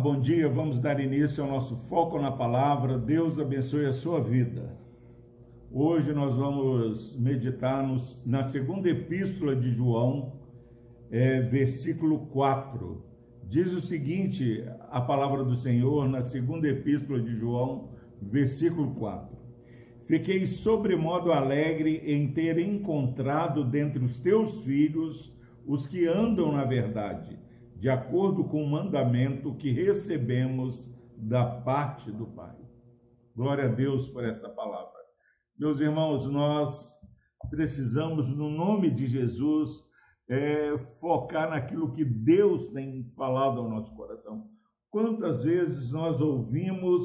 bom dia. Vamos dar início ao nosso foco na palavra. Deus abençoe a sua vida. Hoje nós vamos meditar nos, na segunda epístola de João, é, versículo 4. Diz o seguinte: a palavra do Senhor na segunda epístola de João, versículo 4. Fiquei sobremodo alegre em ter encontrado dentre os teus filhos os que andam na verdade de acordo com o mandamento que recebemos da parte do Pai. Glória a Deus por essa palavra. Meus irmãos, nós precisamos, no nome de Jesus, é, focar naquilo que Deus tem falado ao nosso coração. Quantas vezes nós ouvimos,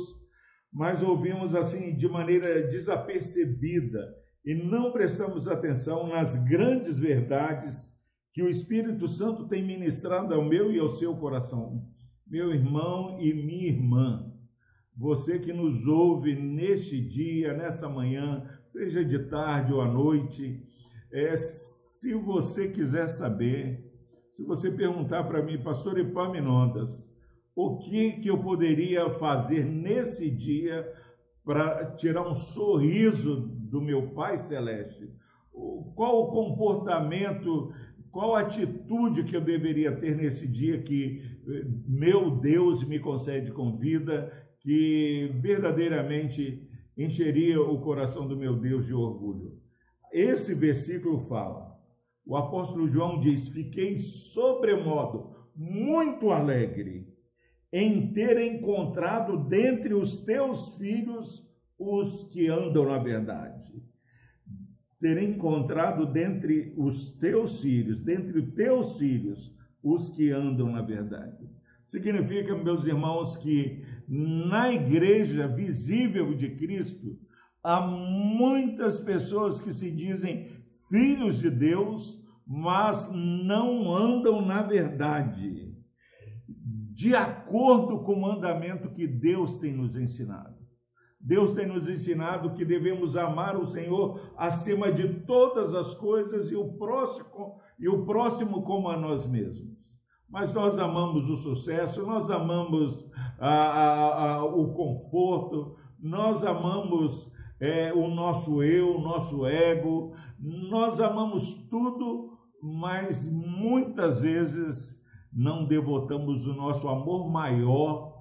mas ouvimos assim de maneira desapercebida e não prestamos atenção nas grandes verdades que o Espírito Santo tem ministrado ao meu e ao seu coração. Meu irmão e minha irmã, você que nos ouve neste dia, nessa manhã, seja de tarde ou à noite, é, se você quiser saber, se você perguntar para mim, pastor Epaminondas, o que, que eu poderia fazer nesse dia para tirar um sorriso do meu Pai Celeste? Qual o comportamento qual atitude que eu deveria ter nesse dia que eh, meu Deus me concede com vida, que verdadeiramente encheria o coração do meu Deus de orgulho? Esse versículo fala, o apóstolo João diz: Fiquei sobremodo muito alegre em ter encontrado dentre os teus filhos os que andam na verdade ter encontrado dentre os teus filhos, dentre os teus filhos, os que andam na verdade. Significa, meus irmãos, que na igreja visível de Cristo há muitas pessoas que se dizem filhos de Deus, mas não andam na verdade, de acordo com o mandamento que Deus tem nos ensinado. Deus tem nos ensinado que devemos amar o Senhor acima de todas as coisas e o próximo, e o próximo como a nós mesmos. Mas nós amamos o sucesso, nós amamos a, a, a, o conforto, nós amamos é, o nosso eu, o nosso ego, nós amamos tudo, mas muitas vezes não devotamos o nosso amor maior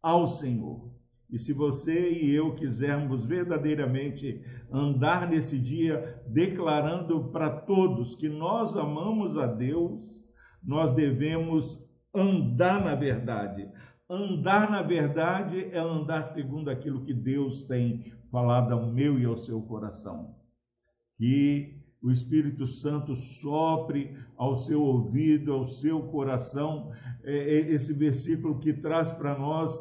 ao Senhor. E se você e eu quisermos verdadeiramente andar nesse dia declarando para todos que nós amamos a Deus, nós devemos andar na verdade. Andar na verdade é andar segundo aquilo que Deus tem falado ao meu e ao seu coração. Que o Espírito Santo sopre ao seu ouvido, ao seu coração, é, é, esse versículo que traz para nós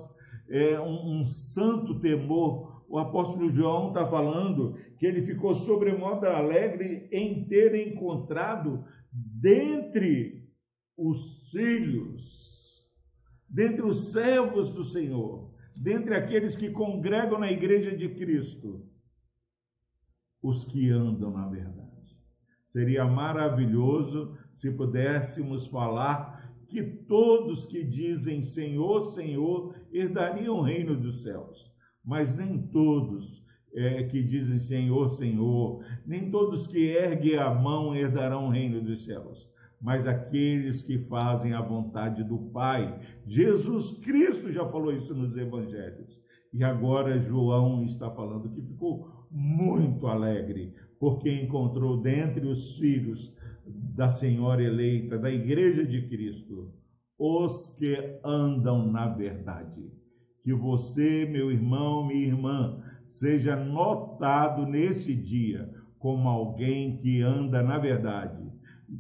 é, um, um santo temor. O apóstolo João está falando que ele ficou sobremodo alegre em ter encontrado dentre os filhos, dentre os servos do Senhor, dentre aqueles que congregam na igreja de Cristo, os que andam na verdade. Seria maravilhoso se pudéssemos falar que todos que dizem Senhor, Senhor, herdariam o reino dos céus. Mas nem todos é, que dizem Senhor, Senhor, nem todos que erguem a mão herdarão o reino dos céus. Mas aqueles que fazem a vontade do Pai. Jesus Cristo já falou isso nos evangelhos. E agora João está falando que ficou muito alegre, porque encontrou dentre os filhos da Senhora eleita, da Igreja de Cristo, os que andam na verdade. Que você, meu irmão, minha irmã, seja notado nesse dia como alguém que anda na verdade,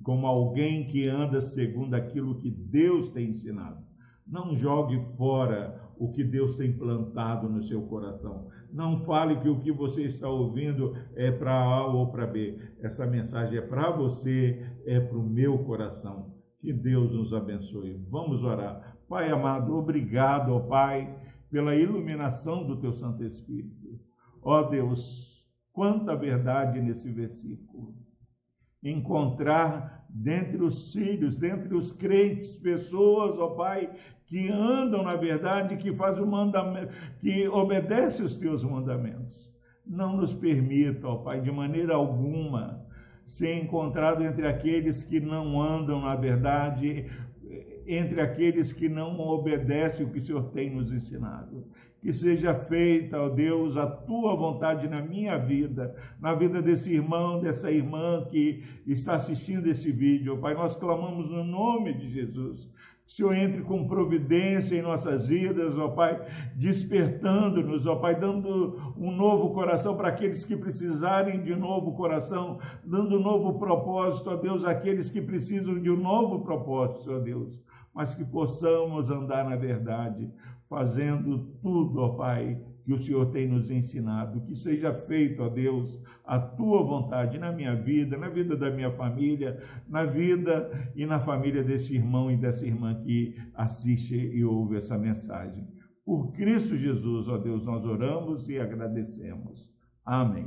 como alguém que anda segundo aquilo que Deus tem ensinado. Não jogue fora o que Deus tem plantado no seu coração. Não fale que o que você está ouvindo é para A ou para B. Essa mensagem é para você, é para o meu coração. Que Deus nos abençoe. Vamos orar. Pai amado, obrigado, ó Pai, pela iluminação do teu Santo Espírito. Ó Deus, quanta verdade nesse versículo. Encontrar dentre os filhos, dentre os crentes, pessoas, ó Pai, que andam na verdade, que fazem o mandamento, que obedecem os teus mandamentos. Não nos permita, ó Pai, de maneira alguma, ser encontrado entre aqueles que não andam na verdade, entre aqueles que não obedecem o que o Senhor tem nos ensinado. Que seja feita, ó Deus, a tua vontade na minha vida, na vida desse irmão, dessa irmã que está assistindo esse vídeo. Pai, nós clamamos no nome de Jesus Senhor entre com providência em nossas vidas, ó Pai, despertando-nos, ó Pai, dando um novo coração para aqueles que precisarem de novo coração, dando um novo propósito, ó Deus, àqueles que precisam de um novo propósito, ó Deus, mas que possamos andar na verdade, fazendo tudo, ó Pai, que o Senhor tem nos ensinado. Que seja feito, ó Deus, a tua vontade na minha vida, na vida da minha família, na vida e na família desse irmão e dessa irmã que assiste e ouve essa mensagem. Por Cristo Jesus, ó Deus, nós oramos e agradecemos. Amém.